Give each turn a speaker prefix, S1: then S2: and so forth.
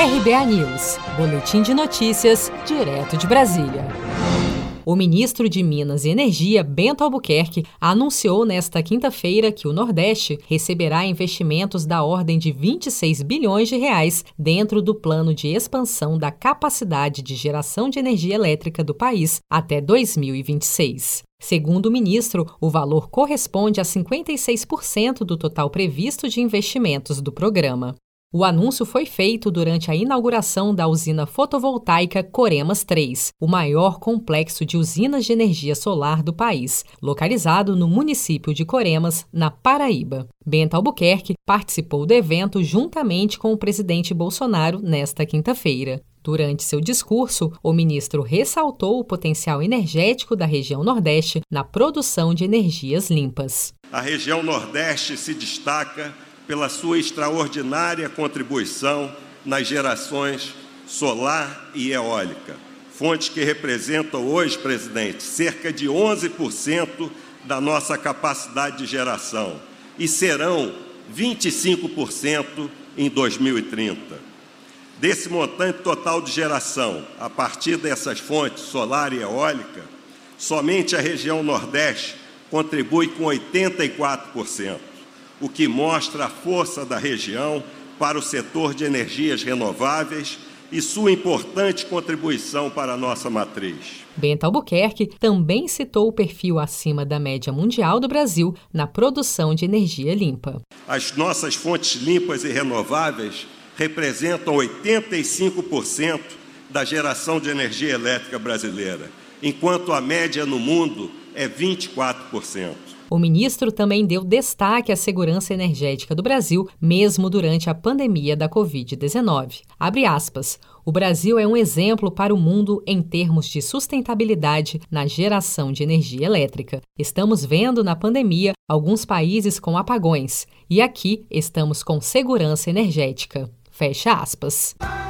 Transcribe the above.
S1: RBA News, Boletim de Notícias, direto de Brasília. O ministro de Minas e Energia, Bento Albuquerque, anunciou nesta quinta-feira que o Nordeste receberá investimentos da ordem de 26 bilhões de reais dentro do plano de expansão da capacidade de geração de energia elétrica do país até 2026. Segundo o ministro, o valor corresponde a 56% do total previsto de investimentos do programa. O anúncio foi feito durante a inauguração da usina fotovoltaica Coremas 3, o maior complexo de usinas de energia solar do país, localizado no município de Coremas, na Paraíba. Bento Albuquerque participou do evento juntamente com o presidente Bolsonaro nesta quinta-feira. Durante seu discurso, o ministro ressaltou o potencial energético da região Nordeste na produção de energias limpas.
S2: A região Nordeste se destaca pela sua extraordinária contribuição nas gerações solar e eólica, fontes que representam hoje, presidente, cerca de 11% da nossa capacidade de geração e serão 25% em 2030. Desse montante total de geração, a partir dessas fontes solar e eólica, somente a região Nordeste contribui com 84% o que mostra a força da região para o setor de energias renováveis e sua importante contribuição para a nossa matriz.
S1: Bento Albuquerque também citou o perfil acima da média mundial do Brasil na produção de energia limpa.
S2: As nossas fontes limpas e renováveis representam 85% da geração de energia elétrica brasileira, enquanto a média no mundo é 24%.
S1: O ministro também deu destaque à segurança energética do Brasil, mesmo durante a pandemia da Covid-19. Abre aspas. O Brasil é um exemplo para o mundo em termos de sustentabilidade na geração de energia elétrica. Estamos vendo na pandemia alguns países com apagões, e aqui estamos com segurança energética. Fecha aspas.